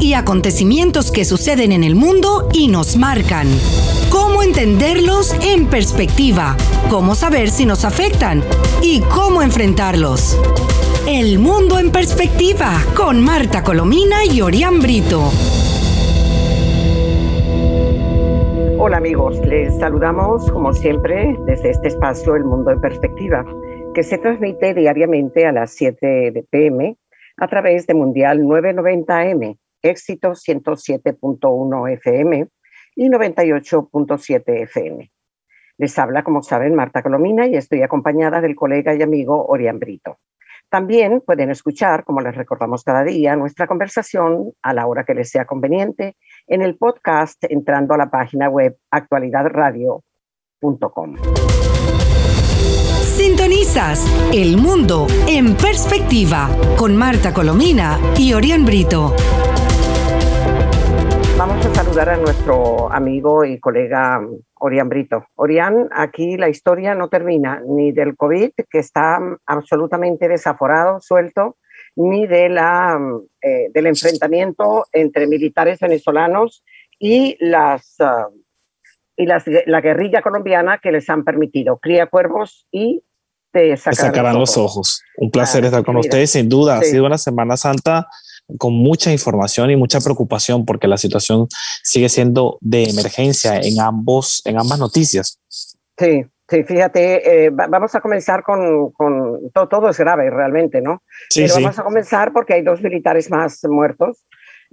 y acontecimientos que suceden en el mundo y nos marcan. Cómo entenderlos en perspectiva, cómo saber si nos afectan y cómo enfrentarlos. El mundo en perspectiva con Marta Colomina y Orián Brito. Hola amigos, les saludamos como siempre desde este espacio El Mundo en Perspectiva, que se transmite diariamente a las 7 de pm a través de Mundial 990M, éxito 107.1 FM y 98.7 FM. Les habla, como saben, Marta Colomina y estoy acompañada del colega y amigo Orián Brito. También pueden escuchar, como les recordamos cada día, nuestra conversación a la hora que les sea conveniente en el podcast entrando a la página web actualidadradio.com. Sintonizas El Mundo en Perspectiva con Marta Colomina y Orián Brito. Vamos a saludar a nuestro amigo y colega Orián Brito. Orián, aquí la historia no termina ni del COVID, que está absolutamente desaforado, suelto, ni de la, eh, del enfrentamiento entre militares venezolanos y las y la guerrilla colombiana que les han permitido cría cuervos y te sacarán, los, ojos. Un placer estar con ustedes, sin duda. Ha sido una Semana Santa con mucha información y mucha preocupación porque la situación sigue siendo de emergencia en, ambos, en ambas noticias. Sí, sí, fíjate, eh, vamos a comenzar con, con todo, todo, es grave realmente, ¿no? Sí, Pero vamos a comenzar porque hay dos militares más muertos.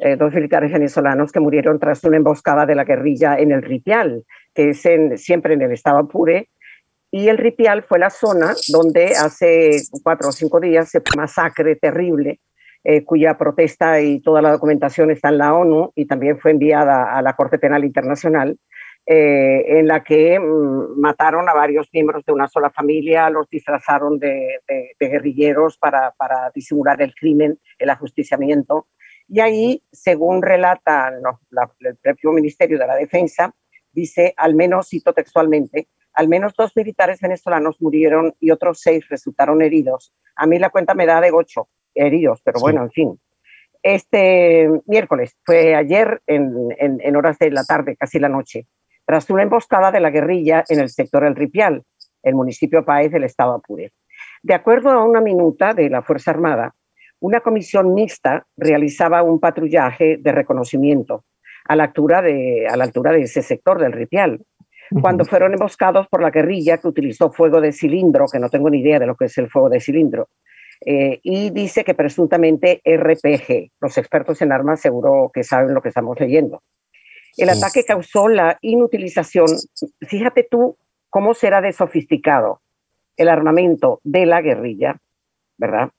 Eh, dos militares venezolanos que murieron tras una emboscada de la guerrilla en el Ripial, que es siempre en el estado Apure. Y el Ripial fue la zona donde hace cuatro o cinco días se masacre terrible, eh, cuya protesta y toda la documentación está en la ONU y también fue enviada a la Corte Penal Internacional, eh, en la que mm, mataron a varios miembros de una sola familia, los disfrazaron de, guerrilleros para, para, disimular el crimen, el ajusticiamiento y ahí, según relata el propio Ministerio de la Defensa, dice, al menos, cito textualmente, al menos dos militares venezolanos murieron y otros seis resultaron heridos. A mí la cuenta me da de ocho heridos, pero bueno, en fin. Este miércoles, fue ayer en, en, horas de la tarde, casi la noche, tras una emboscada de la guerrilla en el sector El Ripial, el municipio Paez del estado Apure. De acuerdo a una minuta de la Fuerza Armada, una comisión mixta realizaba un patrullaje de reconocimiento a la altura de, a la altura de ese sector del Ripial, cuando fueron emboscados por la guerrilla que utilizó fuego de cilindro, que no tengo ni idea de lo que es el fuego de cilindro, eh, y dice que presuntamente RPG. Los expertos en armas seguro que saben lo que estamos leyendo. El ataque causó la inutilización, fíjate tú cómo será de sofisticado el armamento de la guerrilla, ¿verdad?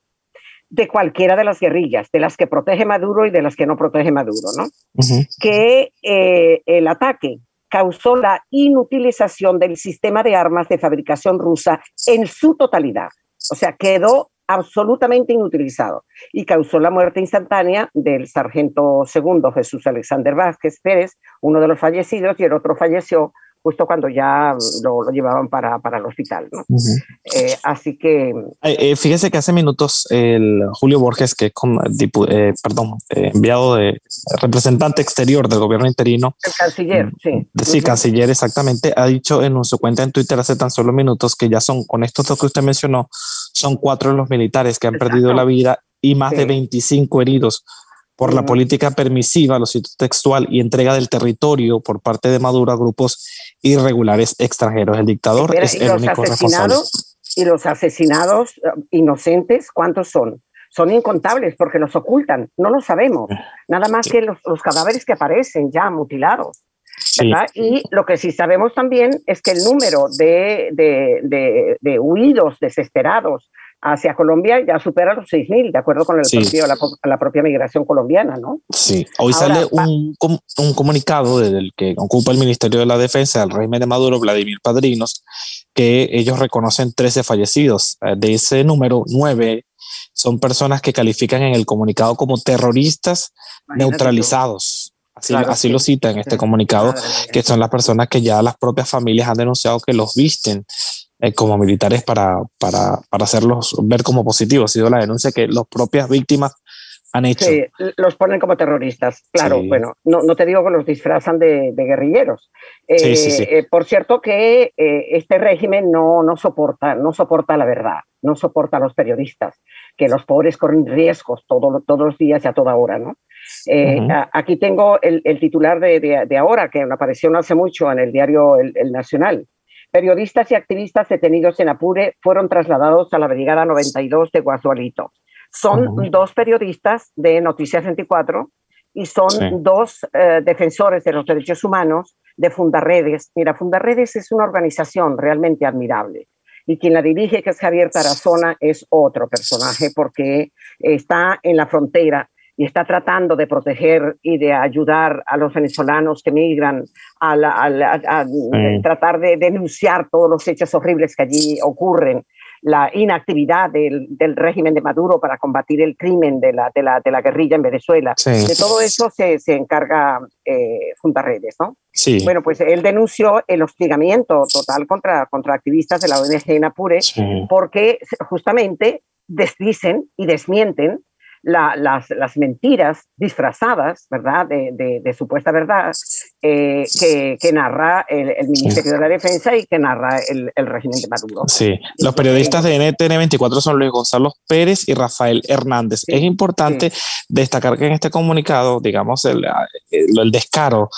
De cualquiera de las guerrillas, de las que protege Maduro y de las que no protege Maduro, ¿no? Que eh, el ataque causó la inutilización del sistema de armas de fabricación rusa en su totalidad. O sea, quedó absolutamente inutilizado y causó la muerte instantánea del sargento segundo Jesús Alexander Vázquez Pérez, uno de los fallecidos, y el otro falleció justo cuando ya lo, llevaban para, para, el hospital. ¿no? Eh, así que... Eh, fíjese que hace minutos el Julio Borges, que es eh, perdón, enviado de representante exterior del gobierno interino. El canciller, sí. Sí, canciller, exactamente. Ha dicho en su cuenta en Twitter hace tan solo minutos que ya son, con estos dos que usted mencionó, son cuatro los militares que han perdido la vida y más de 25 heridos por la política permisiva, lo cito textual, y entrega del territorio por parte de Maduro a grupos irregulares extranjeros. El dictador es el único responsable. Y los asesinados eh, inocentes, ¿cuántos son? Son incontables porque los ocultan, no lo sabemos. Nada más que los, cadáveres que aparecen ya mutilados. Y lo que sí sabemos también es que el número de, de, de, de huidos desesperados hacia Colombia ya supera los 6.000, de acuerdo con el propio, la, propia migración colombiana, ¿no? Sí, hoy sale un, un, comunicado del que ocupa el Ministerio de la Defensa del régimen de Maduro, Vladimir Padrinos, que ellos reconocen 13 fallecidos. Eh, de ese número, 9 son personas que califican en el comunicado como terroristas neutralizados. Así, así lo cita en este comunicado, que son las personas que ya las propias familias han denunciado que los visten eh, como militares para, para, para, hacerlos ver como positivos. Ha sido la denuncia que las propias víctimas han hecho. Sí, los ponen como terroristas. Claro, bueno, no, no, te digo que los disfrazan de, guerrilleros. sí, sí, eh, por cierto que eh, este régimen no, no, soporta, no soporta la verdad, no soporta a los periodistas, que los pobres corren riesgos todo, todos los días y a toda hora, ¿no? Eh, aquí tengo el, el titular de, de, ahora, que apareció no hace mucho en el diario el, el Nacional. Periodistas y activistas detenidos en Apure fueron trasladados a la Brigada 92 de Guasualito. Son dos periodistas de Noticias 24 y son dos eh, defensores de los derechos humanos de Fundarredes. Mira, Fundarredes es una organización realmente admirable y quien la dirige, que es Javier Tarazona, es otro personaje porque está en la frontera y está tratando de proteger y de ayudar a los venezolanos que migran, a, tratar de denunciar todos los hechos horribles que allí ocurren la inactividad del, del, régimen de Maduro para combatir el crimen de la, de la, de la guerrilla en Venezuela. De todo eso se, se encarga eh, Redes, ¿no? Sí. Bueno, pues él denunció el hostigamiento total contra, contra activistas de la ONG en Apure porque justamente desdicen y desmienten las, las, mentiras disfrazadas, ¿verdad?, de, de, supuesta verdad eh, que, que, narra el, Ministerio de la Defensa y que narra el, el régimen de Maduro. Sí, los periodistas de NTN 24 son Luis Gonzalo Pérez y Rafael Hernández. es importante destacar que en este comunicado, digamos, el, el descaro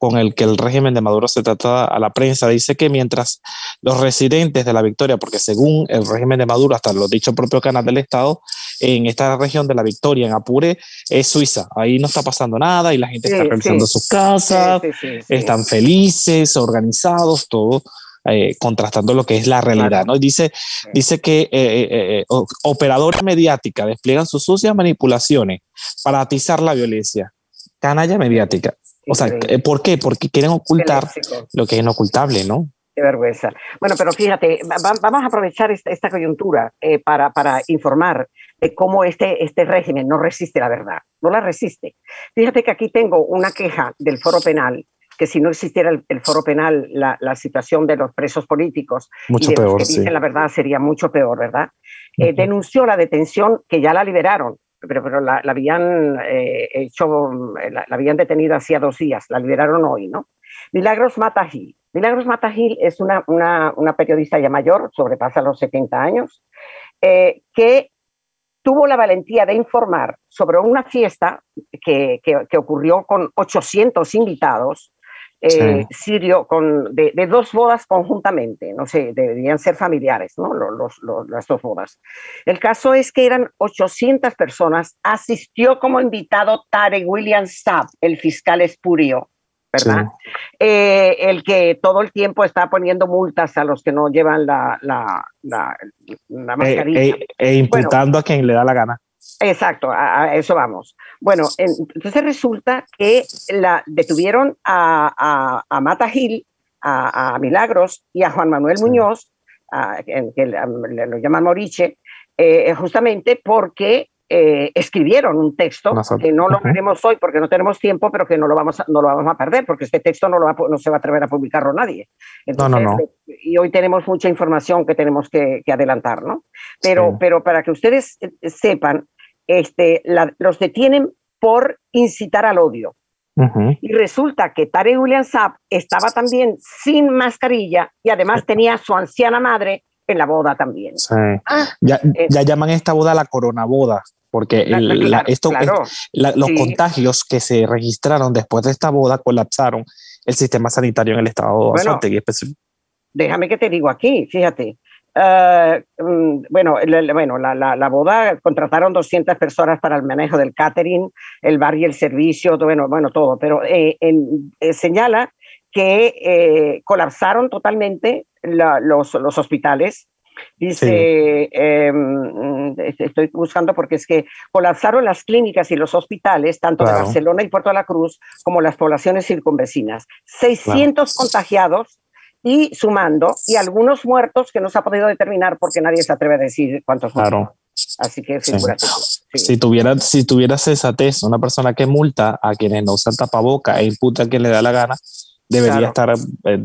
con el que el régimen de Maduro se trata a la prensa. Dice que mientras los residentes de la Victoria, porque según el régimen de Maduro, hasta lo dicho propio canal del Estado, en esta región de la Victoria, en Apure, es Suiza. Ahí no está pasando nada y la gente está realizando sus casas, están felices, organizados, todo. Eh, contrastando lo que es la realidad, ¿no? Dice, dice que eh, eh, operadores mediática despliegan sus sucias manipulaciones para atizar la violencia. Canalla mediática. O sea, ¿por qué? Porque quieren ocultar lo que es inocultable, ¿no? Qué vergüenza. Bueno, pero fíjate, vamos a aprovechar esta, coyuntura para, para informar de cómo este, este régimen no resiste la verdad, no la resiste. Fíjate que aquí tengo una queja del foro penal que si no existiera el, foro penal, la, la, situación de los presos políticos mucho peor, que dicen la verdad sería mucho peor, ¿verdad? Eh, denunció la detención que ya la liberaron, pero, pero la, habían eh, hecho, la, habían detenido hacía dos días, la liberaron hoy, ¿no? Milagros Matagil. Milagros Matagil es una, una, una periodista ya mayor, sobrepasa los 70 años, eh, que tuvo la valentía de informar sobre una fiesta que, que, ocurrió con 800 invitados eh, sirio con, de, dos bodas conjuntamente, no sé, deberían ser familiares, ¿no? Los, las dos bodas. El caso es que eran 800 personas, asistió como invitado Tarek William Saab, el fiscal espurio, ¿verdad? Eh, el que todo el tiempo está poniendo multas a los que no llevan la, la, la, la mascarilla. E, imputando a quien le da la gana. Exacto, a, eso vamos. Bueno, entonces resulta que la detuvieron a, a, Mata Gil, a, Milagros y a Juan Manuel Muñoz, que lo llaman Moriche, eh, justamente porque eh, escribieron un texto que no lo veremos hoy porque no tenemos tiempo, pero que no lo vamos a, no lo vamos a perder porque este texto no, lo va, no se va a atrever a publicarlo nadie. no, no, no. Y hoy tenemos mucha información que tenemos que, adelantar, ¿no? Pero, pero para que ustedes eh, sepan, este, los detienen por incitar al odio. Y resulta que Tare William Saab estaba también sin mascarilla y además tenía a su anciana madre en la boda también. Ah, ya, ya, llaman esta boda la corona boda porque esto, los contagios que se registraron después de esta boda colapsaron el sistema sanitario en el estado de Déjame que te digo aquí, fíjate. Eh, mm, bueno, bueno la, la, boda contrataron 200 personas para el manejo del catering, el bar y el servicio, bueno, bueno todo, pero eh, eh, señala que colapsaron totalmente los, los hospitales. Dice, em, estoy buscando porque es que colapsaron las clínicas y los hospitales, tanto de Barcelona y Puerto de la Cruz, como las poblaciones circunvecinas. 600 contagiados y sumando, y algunos muertos que no se ha podido determinar porque nadie se atreve a decir cuántos claro. Así que Si tuviera, si tuviera una persona que multa a quienes no usan tapaboca e imputa a quien le da la gana, debería estar eh,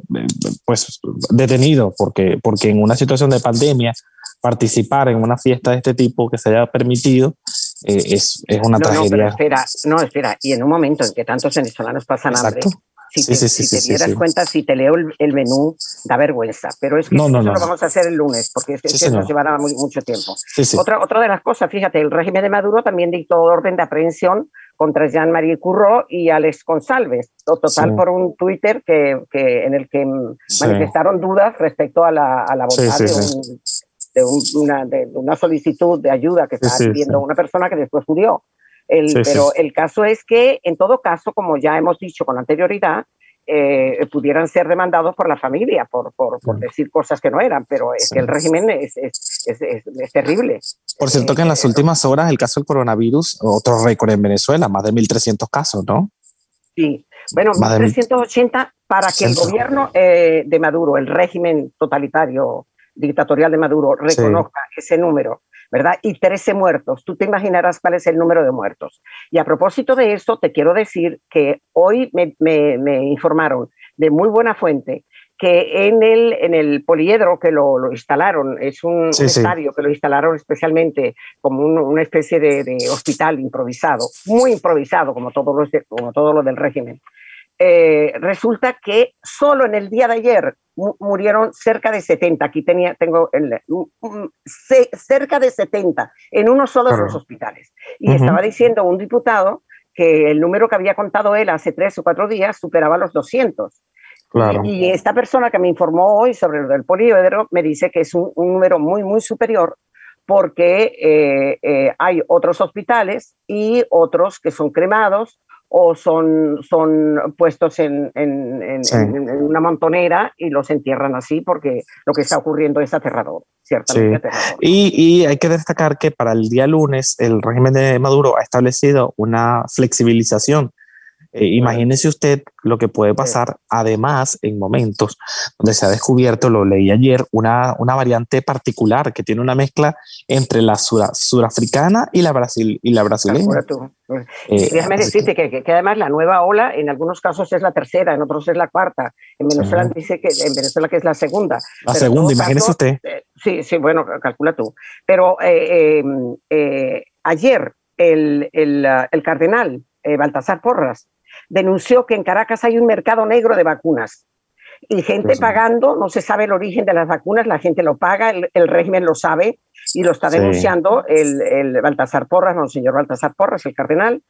pues detenido porque, porque en una situación de pandemia participar en una fiesta de este tipo que se haya permitido eh, es, es, una no, tragedia. No, espera, no, espera, y en un momento en que tantos venezolanos pasan hambre, si te, si dieras cuenta, si te leo el, menú, da vergüenza. Pero es que eso lo vamos a hacer el lunes, porque es que nos llevará mucho tiempo. Otra, otra de las cosas, fíjate, el régimen de Maduro también dictó orden de aprehensión contra Jean-Marie Curro y Alex González, total por un Twitter que, que en el que manifestaron dudas respecto a la, a la bondad de, una, de, una, solicitud de ayuda que estaba pidiendo una persona que después murió. El, pero el caso es que, en todo caso, como ya hemos dicho con anterioridad, eh, pudieran ser demandados por la familia por, por, por, decir cosas que no eran, pero es que el régimen es, es, es, es terrible. Por cierto que en las eh, últimas horas el caso del coronavirus, otro récord en Venezuela, más de 1.300 casos, ¿no? Sí, bueno, más 1.380 para que el gobierno eh, de Maduro, el régimen totalitario dictatorial de Maduro, reconozca ese número ¿verdad? Y 13 muertos. Tú te imaginarás cuál es el número de muertos. Y a propósito de eso, te quiero decir que hoy me, informaron de muy buena fuente que en el, en el poliedro que lo, instalaron, es un, estadio que lo instalaron especialmente como una especie de, hospital improvisado, muy improvisado como todo lo, como todo lo del régimen. Eh, resulta que solo en el día de ayer murieron cerca de 70, aquí tenía, tengo el, cerca de 70 en uno solo de los hospitales. Y estaba diciendo un diputado que el número que había contado él hace tres o cuatro días superaba los 200. Y, esta persona que me informó hoy sobre lo del poliedro me dice que es un, número muy, muy superior porque eh, eh, hay otros hospitales y otros que son cremados o son, son puestos en, en, una montonera y los entierran así porque lo que está ocurriendo es aterrador, ciertamente Y, y, hay que destacar que para el día lunes el régimen de Maduro ha establecido una flexibilización eh, imagínese usted lo que puede pasar, además, en momentos donde se ha descubierto, lo leí ayer, una, una variante particular que tiene una mezcla entre la surafricana y la, Brasil, y la brasileña. Eh, déjame decirte que, que, además la nueva ola en algunos casos es la tercera, en otros es la cuarta. En Venezuela dice que en Venezuela que es la segunda. La segunda, imagínese usted. Eh, sí, sí, bueno, calcula tú. Pero em, ayer el, el, el cardenal Baltasar Porras denunció que en Caracas hay un mercado negro de vacunas. Y gente pagando, no se sabe el origen de las vacunas, la gente lo paga, el, régimen lo sabe y lo está denunciando el, el, Baltasar Porras, no, el señor Baltasar Porras, el cardenal,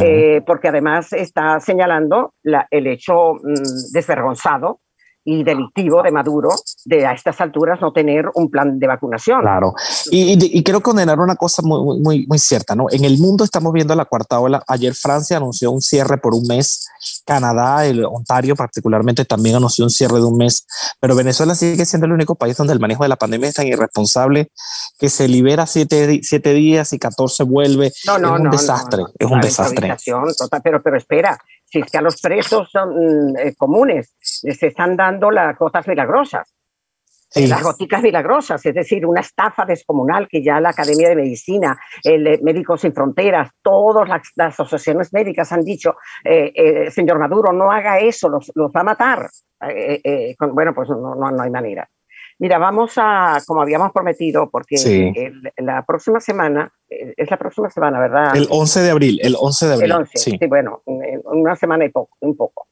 eh, porque además está señalando la, el hecho mm, desvergonzado y delictivo de Maduro de a estas alturas no tener un plan de vacunación. Claro. Y, y, quiero condenar una cosa muy, muy, muy cierta, ¿no? En el mundo estamos viendo la cuarta ola. Ayer Francia anunció un cierre por un mes. Canadá, el Ontario particularmente también anunció un cierre de un mes. Pero Venezuela sigue siendo el único país donde el manejo de la pandemia es tan irresponsable que se libera siete, siete días y 14 vuelve. No, no, es un desastre. es un desastre. pero, pero espera, si es que a los presos son, mm, eh, comunes se están dando las gotas milagrosas. Las goticas milagrosas, es decir, una estafa descomunal que ya la Academia de Medicina, el eh, Médicos Sin Fronteras, todas las, asociaciones médicas han dicho, eh, señor Maduro, no haga eso, los, los va a matar. bueno, pues no, no, no hay manera. Mira, vamos a, como habíamos prometido, porque la próxima semana, eh, es la próxima semana, ¿verdad? El 11 de abril, el 11 de abril. El 11, sí, bueno, una semana y poco, un poco.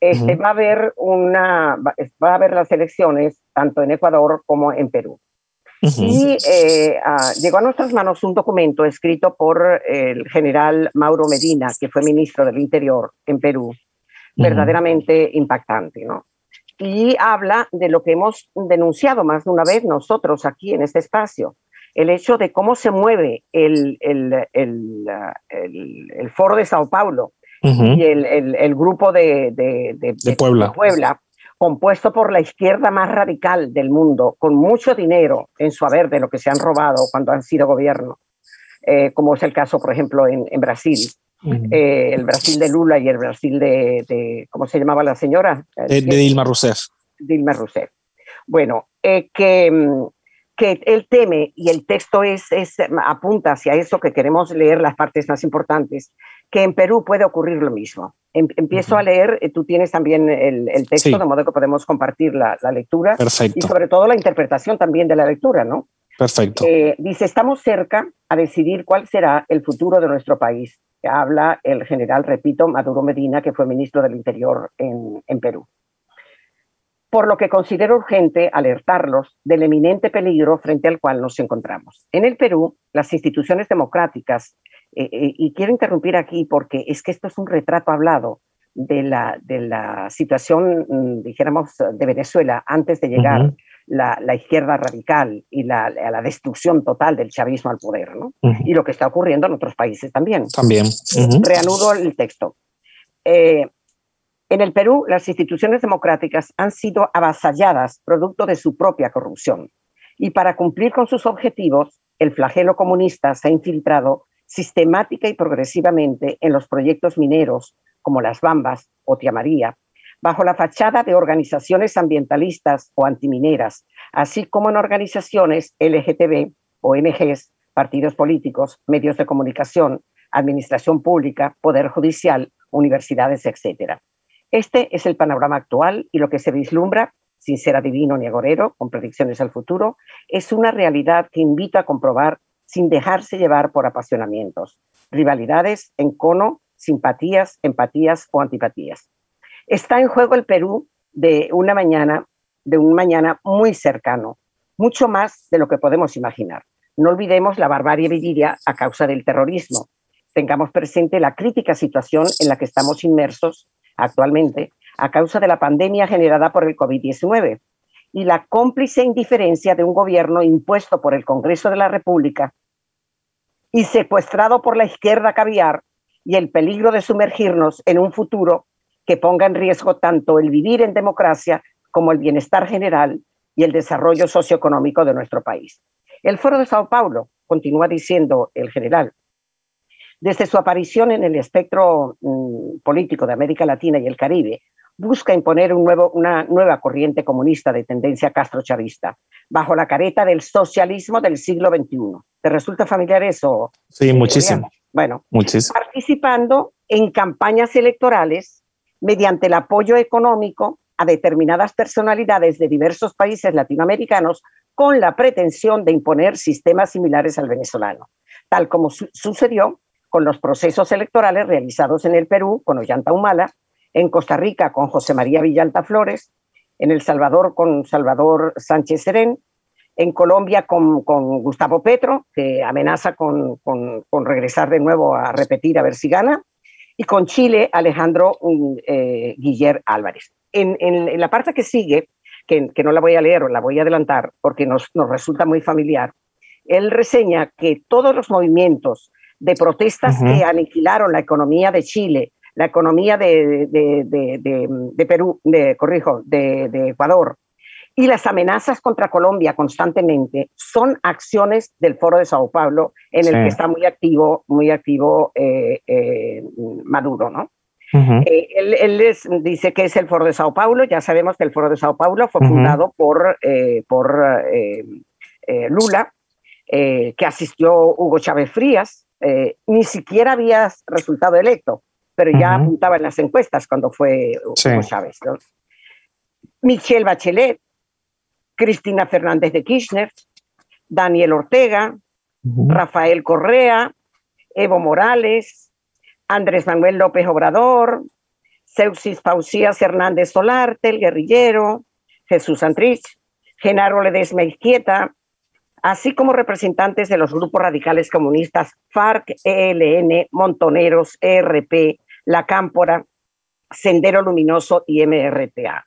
Este, va, a haber una, va a haber las elecciones tanto en Ecuador como en Perú. Y eh, ah, llegó a nuestras manos un documento escrito por el general Mauro Medina, que fue ministro del Interior en Perú, verdaderamente impactante, ¿no? Y habla de lo que hemos denunciado más de una vez nosotros aquí en este espacio, el hecho de cómo se mueve el, el, el, el foro de Sao Paulo y el, grupo de, de, de, Puebla. Puebla, compuesto por la izquierda más radical del mundo, con mucho dinero en su haber de lo que se han robado cuando han sido gobierno, eh, como es el caso, por ejemplo, en, en Brasil. Eh, el Brasil de Lula y el Brasil de, ¿cómo se llamaba la señora? De, Dilma Rousseff. Dilma Rousseff. Bueno, eh, que, mm, que él teme, y el texto es, es, apunta hacia eso que queremos leer las partes más importantes, que en Perú puede ocurrir lo mismo. Em, empiezo a leer, eh, tú tienes también el, texto, de modo que podemos compartir la, lectura Perfecto. y sobre todo la interpretación también de la lectura, ¿no? Perfecto. Eh, dice, estamos cerca a decidir cuál será el futuro de nuestro país. Habla el general, repito, Maduro Medina, que fue ministro del Interior en, en Perú. Por lo que considero urgente alertarlos del eminente peligro frente al cual nos encontramos. En el Perú, las instituciones democráticas, eh, eh, y quiero interrumpir aquí porque es que esto es un retrato hablado de la, de la situación, mm, dijéramos, de Venezuela antes de llegar la, la, izquierda radical y la, la, destrucción total del chavismo al poder, ¿no? Y lo que está ocurriendo en otros países también. También. Reanudo el texto. Eh, en el Perú, las instituciones democráticas han sido avasalladas producto de su propia corrupción. Y para cumplir con sus objetivos, el flagelo comunista se ha infiltrado sistemática y progresivamente en los proyectos mineros como las Bambas o Tía María, bajo la fachada de organizaciones ambientalistas o antimineras, así como en organizaciones LGTB, ONGs, partidos políticos, medios de comunicación, administración pública, poder judicial, universidades, etc. Este es el panorama actual y lo que se vislumbra, sin ser adivino ni agorero, con predicciones al futuro, es una realidad que invita a comprobar sin dejarse llevar por apasionamientos, rivalidades, encono, simpatías, empatías o antipatías. Está en juego el Perú de una mañana, de un mañana muy cercano, mucho más de lo que podemos imaginar. No olvidemos la barbarie vivida a causa del terrorismo. Tengamos presente la crítica situación en la que estamos inmersos actualmente a causa de la pandemia generada por el COVID-19 y la cómplice indiferencia de un gobierno impuesto por el Congreso de la República y secuestrado por la izquierda caviar y el peligro de sumergirnos en un futuro que ponga en riesgo tanto el vivir en democracia como el bienestar general y el desarrollo socioeconómico de nuestro país. El Foro de Sao Paulo, continúa diciendo el general, desde su aparición en el espectro mm, político de América Latina y el Caribe, busca imponer un nuevo, una nueva corriente comunista de tendencia castrochavista, bajo la careta del socialismo del siglo XXI. ¿Te resulta familiar eso? Sí, muchísimo. Bueno, participando en campañas electorales mediante el apoyo económico a determinadas personalidades de diversos países latinoamericanos con la pretensión de imponer sistemas similares al venezolano, tal como sucedió con los procesos electorales realizados en el Perú con Ollanta Humala, en Costa Rica con José María Villalta Flores, en El Salvador con Salvador Sánchez Serén, en Colombia con, Gustavo Petro, que amenaza con, regresar de nuevo a repetir a ver si gana, y con Chile Alejandro eh, Guiller Álvarez. En, la parte que sigue, que, no la voy a leer o la voy a adelantar porque nos, resulta muy familiar, él reseña que todos los movimientos de protestas que aniquilaron la economía de Chile, la economía de, de Perú, de, corrijo, de, Ecuador, y las amenazas contra Colombia constantemente son acciones del Foro de Sao Paulo en el que está muy activo, muy activo eh, eh, Maduro, ¿no? Eh, él, les dice que es el Foro de Sao Paulo. Ya sabemos que el Foro de Sao Paulo fue fundado por, por Lula, que asistió Hugo Chávez Frías. ni siquiera había resultado electo, pero ya apuntaba en las encuestas cuando fue Hugo Chávez. Michelle Bachelet, Cristina Fernández de Kirchner, Daniel Ortega, Rafael Correa, Evo Morales, Andrés Manuel López Obrador, Seusis Pausías Hernández Solarte, el guerrillero, Jesús Antrich, Genaro Ledesma Izquieta, así como representantes de los grupos radicales comunistas FARC, ELN, Montoneros, ERP, La Cámpora, Sendero Luminoso y MRTA.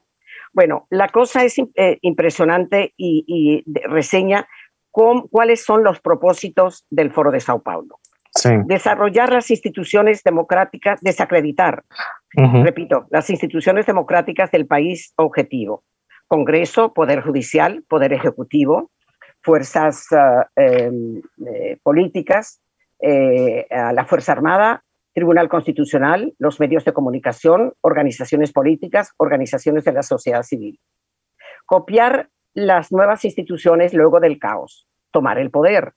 Bueno, la cosa es eh, impresionante y, reseña cuáles son los propósitos del Foro de Sao Paulo. Desarrollar las instituciones democráticas, desacreditar, repito, las instituciones democráticas del país objetivo. Congreso, Poder Judicial, Poder Ejecutivo, fuerzas ah, em, eh, políticas, eh, la Fuerza Armada, Tribunal Constitucional, los medios de comunicación, organizaciones políticas, organizaciones de la sociedad civil. Copiar las nuevas instituciones luego del caos, tomar el poder.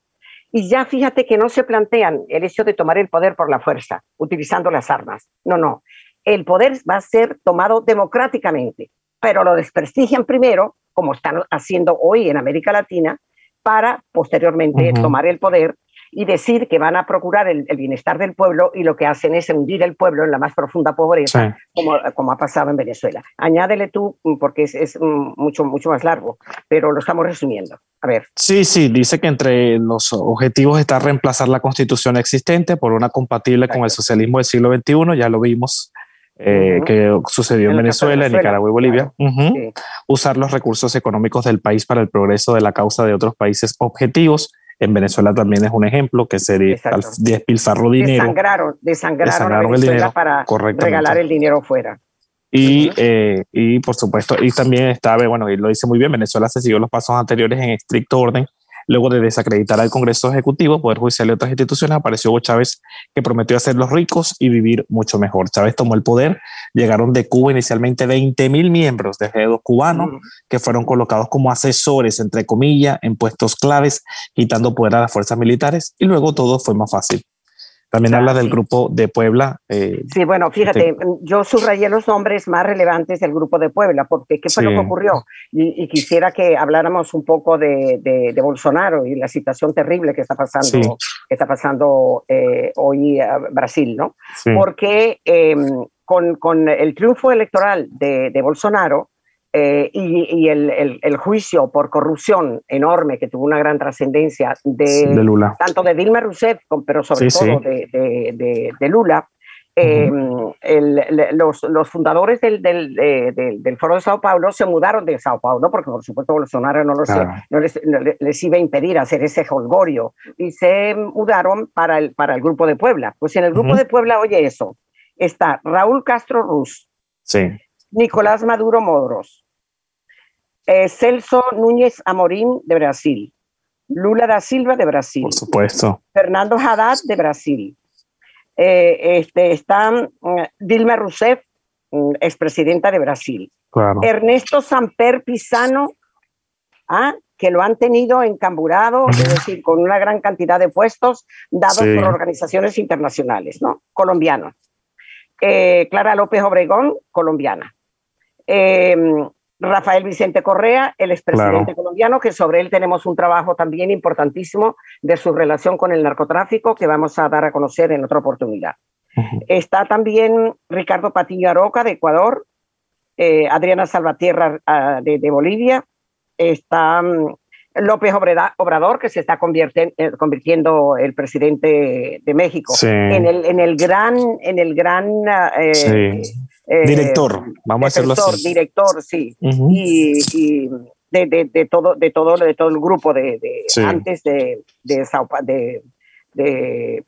Y ya fíjate que no se plantean el hecho de tomar el poder por la fuerza, utilizando las armas. No, no. El poder va a ser tomado democráticamente, pero lo desprestigian primero, como están haciendo hoy en América Latina, para posteriormente tomar el poder y decir que van a procurar el, bienestar del pueblo y lo que hacen es hundir el pueblo en la más profunda pobreza, como, como, ha pasado en Venezuela. Añádele tú, mm, porque es, es, mm, mucho, mucho más largo, pero lo estamos resumiendo. A ver. Sí, sí, dice que entre los objetivos está reemplazar la constitución existente por una compatible con el socialismo del siglo XXI, ya lo vimos. Eh, que sucedió en, Venezuela, en Nicaragua y Bolivia. Usar los recursos económicos del país para el progreso de la causa de otros países objetivos en Venezuela también es un ejemplo que se despilfarró dinero. Desangraron, desangraron, el dinero para regalar el dinero fuera. Y, eh, y por supuesto, y también estaba, bueno, y lo dice muy bien, Venezuela se siguió los pasos anteriores en estricto orden Luego de desacreditar al Congreso Ejecutivo, Poder Judicial y otras instituciones, apareció Hugo Chávez que prometió hacer los ricos y vivir mucho mejor. Chávez tomó el poder, llegaron de Cuba inicialmente 20 mil miembros de dos cubanos mm. que fueron colocados como asesores, entre comillas, en puestos claves, quitando poder a las fuerzas militares y luego todo fue más fácil. También habla del grupo de Puebla. Eh, sí, bueno, fíjate, yo subrayé los nombres más relevantes del grupo de Puebla, porque ¿qué fue lo que ocurrió? Y, quisiera que habláramos un poco de, de, Bolsonaro y la situación terrible que está pasando, que está pasando eh, hoy a Brasil, ¿no? Porque em, con, con, el triunfo electoral de, de Bolsonaro, eh, y, el, el, juicio por corrupción enorme que tuvo una gran trascendencia de, Lula. tanto de Dilma Rousseff, pero sobre todo De, de, Lula, eh, los, los, fundadores del, del, del, Foro de Sao Paulo se mudaron de Sao Paulo, porque por supuesto Bolsonaro no, no, les, les, iba a impedir hacer ese holgorio, y se mudaron para el, para el Grupo de Puebla. Pues en el Grupo de Puebla, oye eso, está Raúl Castro Ruz, sí. Nicolás Maduro Modros, eh, Celso Núñez Amorín de Brasil, Lula da Silva de Brasil, por supuesto, Fernando Haddad de Brasil, eh, este, está mm, Dilma Rousseff, mm, expresidenta de Brasil, Ernesto Samper Pisano, ¿ah? que lo han tenido encamburado, es decir, con una gran cantidad de puestos dados por organizaciones internacionales, ¿no? Colombianos. Eh, Clara López Obregón, colombiana. Em, Rafael Vicente Correa, el expresidente colombiano, que sobre él tenemos un trabajo también importantísimo de su relación con el narcotráfico que vamos a dar a conocer en otra oportunidad. Está también Ricardo Patiño Aroca de Ecuador, eh, Adriana Salvatierra ah, de, Bolivia, está mm, López Obrador, que se está eh, convirtiendo el presidente de México en, el, en el gran, en el gran ah, eh, eh, director, vamos a decirlo así. Director, sí. Y, de, de, todo, de, todo, de todo el grupo de, antes de, de, de,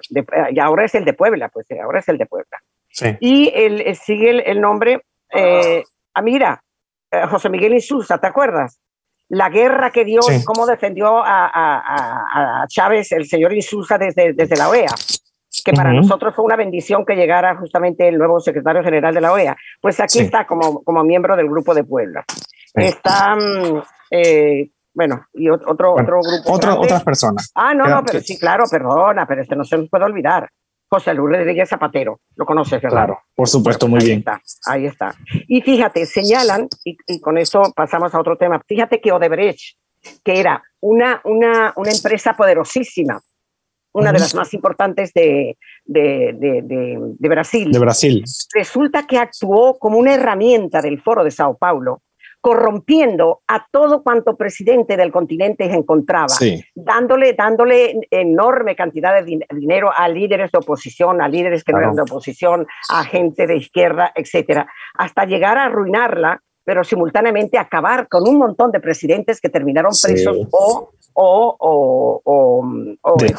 y ahora es el de Puebla, pues ahora es el de Puebla. Y el, sigue el, nombre, eh, ah, mira, eh, José Miguel Insulza, ¿te acuerdas? La guerra que dio, cómo defendió a, a, a, Chávez el señor Insulza desde, desde la OEA que para nosotros fue una bendición que llegara justamente el nuevo secretario general de la OEA. Pues aquí está como, como miembro del Grupo de Puebla. Está, mm, eh, bueno, y otro, otro grupo. otras personas. Ah, no, no, pero sí, claro, perdona, pero este no se nos puede olvidar. José Luis Rodríguez Zapatero, lo conoces, ¿verdad? Claro, por supuesto, muy bien. Está, ahí está. Y fíjate, señalan, y, y, con eso pasamos a otro tema, fíjate que Odebrecht, que era una, una, una empresa poderosísima, una de las más importantes de, de, Brasil. De Brasil. Resulta que actuó como una herramienta del Foro de Sao Paulo, corrompiendo a todo cuanto presidente del continente encontraba, dándole, dándole enorme cantidad de dinero a líderes de oposición, a líderes que no eran de oposición, a gente de izquierda, etcétera, hasta llegar a arruinarla pero simultáneamente acabar con un montón de presidentes que terminaron presos o o, o, o, de,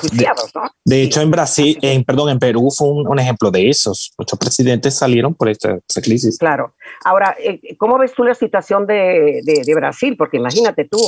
¿no? De hecho, en Brasil, en, perdón, en Perú fue un, ejemplo de esos. Muchos presidentes salieron por esta, crisis. Claro. Ahora, eh, ¿cómo ves tú la situación de, de Brasil? Porque imagínate tú,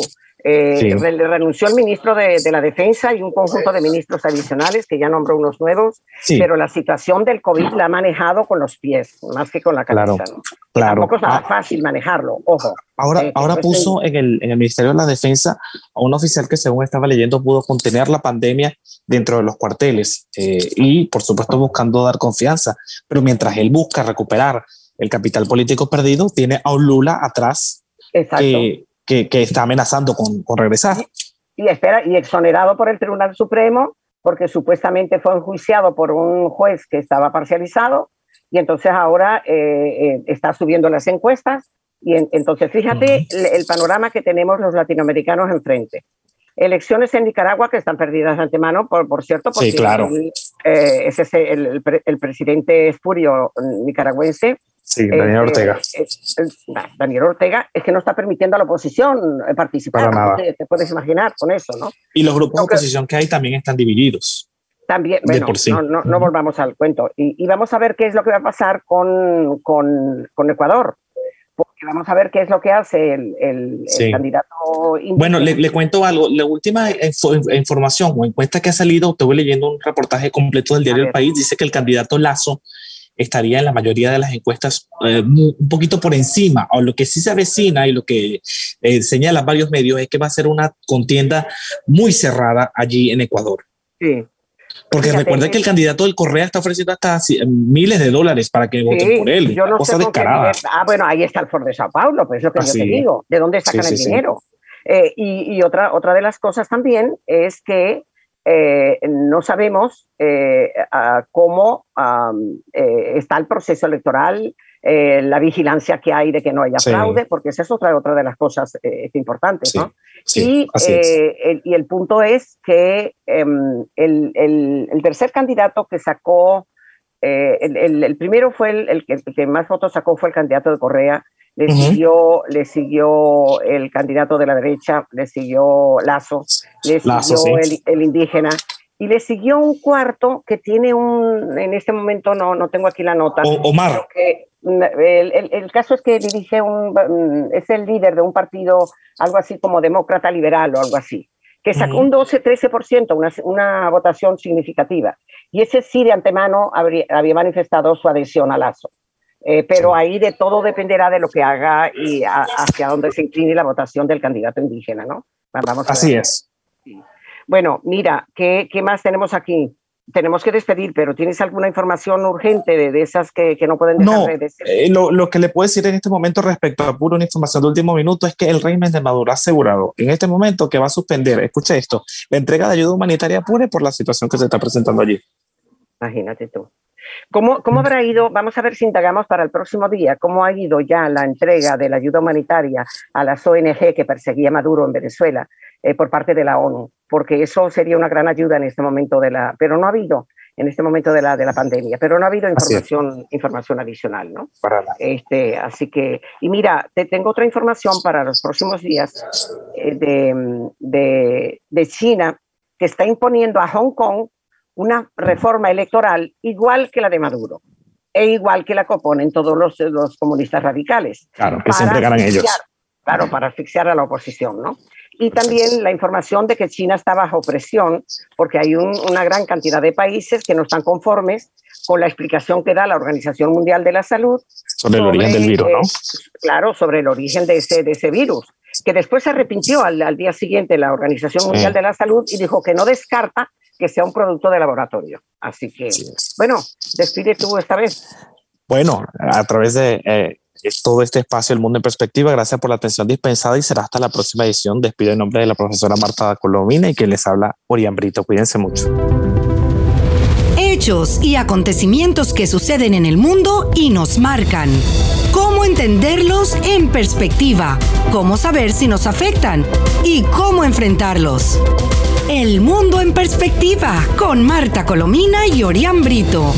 eh, renunció el ministro de, la Defensa y un conjunto de ministros adicionales que ya nombró unos nuevos, pero la situación del COVID la ha manejado con los pies, más que con la cabeza. Claro, claro. Tampoco es nada ah. fácil manejarlo, ojo. Ahora, eh, ahora puso en el, en el Ministerio de la Defensa a un oficial que, según estaba leyendo, pudo contener la pandemia dentro de los cuarteles eh, y, por supuesto, buscando dar confianza. Pero mientras él busca recuperar el capital político perdido, tiene a un Lula atrás. Exacto que, que, está amenazando con, con, regresar. y espera, y exonerado por el Tribunal Supremo, porque supuestamente fue enjuiciado por un juez que estaba parcializado, y entonces ahora eh, eh, está subiendo las encuestas, y entonces fíjate el, panorama que tenemos los latinoamericanos enfrente. Elecciones en Nicaragua que están perdidas de antemano, por, por cierto, porque sí, claro. Eh, ese es el, el, presidente espurio nicaragüense. Sí, Daniel este, Ortega. Daniel Ortega es que no está permitiendo a la oposición participar. Te, te, puedes imaginar con eso, ¿no? Y los grupos de oposición que hay también están divididos. También, bueno, no, no, no, volvamos al cuento. Y, y, vamos a ver qué es lo que va a pasar con, con, con Ecuador vamos a ver qué es lo que hace el, el, candidato. Bueno, le, cuento algo. La última información o encuesta que ha salido, estuve leyendo un reportaje completo del diario El País, dice que el candidato Lazo estaría en la mayoría de las encuestas eh, un poquito por encima, o lo que sí se avecina y lo que eh, señalan varios medios es que va a ser una contienda muy cerrada allí en Ecuador. Sí, porque recuerda que el candidato del Correa está ofreciendo hasta miles de dólares para que voten por él. Yo no cosa sé Ah, bueno, ahí está el Ford de Sao Paulo, pues es lo que yo te digo. ¿De dónde sacan el dinero? Eh, y, y, otra, otra de las cosas también es que eh, no sabemos eh, cómo está el proceso electoral, la vigilancia que hay de que no haya fraude, porque esa es otra, otra de las cosas importantes, ¿no? Y, eh, el, y, el, punto es que em, el, el, tercer candidato que sacó, eh, el, primero fue el, que, más votos sacó fue el candidato de Correa, le, siguió, le siguió el candidato de la derecha, le siguió Lazo, le siguió el, indígena y le siguió un cuarto que tiene un, en este momento no, no tengo aquí la nota. Omar. El, el, caso es que dirige un, mm, es el líder de un partido, algo así como demócrata liberal o algo así, que sacó un 12-13%, una, una votación significativa. Y ese sí de antemano habría, había manifestado su adhesión a Lazo. Eh, pero ahí de todo dependerá de lo que haga y hacia dónde se incline la votación del candidato indígena, ¿no? Vamos Así es. Bueno, mira, ¿qué, ¿qué, más tenemos aquí? Tenemos que despedir, pero ¿tienes alguna información urgente de, de esas que, que, no pueden dejar no, de eh, lo, lo, que le puedo decir en este momento respecto a pura una información de último minuto es que el régimen de Maduro ha asegurado en este momento que va a suspender, escuche esto, la entrega de ayuda humanitaria por la situación que se está presentando allí. Imagínate tú. ¿Cómo, ¿Cómo, habrá ido? Vamos a ver si indagamos para el próximo día, cómo ha ido ya la entrega de la ayuda humanitaria a las ONG que perseguía Maduro en Venezuela eh, por parte de la ONU, porque eso sería una gran ayuda en este momento de la, pero no ha habido en este momento de la, de la pandemia, pero no ha habido información, información adicional, ¿no? Para este, así que, y mira, te tengo otra información para los próximos días eh, de, de, de China, que está imponiendo a Hong Kong una reforma electoral igual que la de Maduro e igual que la que oponen todos los, los comunistas radicales. Claro, que siempre ganan ellos. Claro, para asfixiar a la oposición, ¿no? Y también la información de que China está bajo presión porque hay un, una gran cantidad de países que no están conformes con la explicación que da la Organización Mundial de la Salud. Sobre, el origen del virus, ¿no? claro, sobre el origen de ese, de ese virus, que después se arrepintió al, al día siguiente la Organización Mundial de la Salud y dijo que no descarta que sea un producto de laboratorio. Así que, bueno, despide tú esta vez. Bueno, a través de eh, todo este espacio, El Mundo en Perspectiva, gracias por la atención dispensada y será hasta la próxima edición. Despido en nombre de la profesora Marta Colomina y que les habla Orián Brito. Cuídense mucho. Hechos y acontecimientos que suceden en el mundo y nos marcan. ¿Cómo entenderlos en perspectiva? ¿Cómo saber si nos afectan? ¿Y cómo enfrentarlos? El mundo en perspectiva con Marta Colomina y Orián Brito.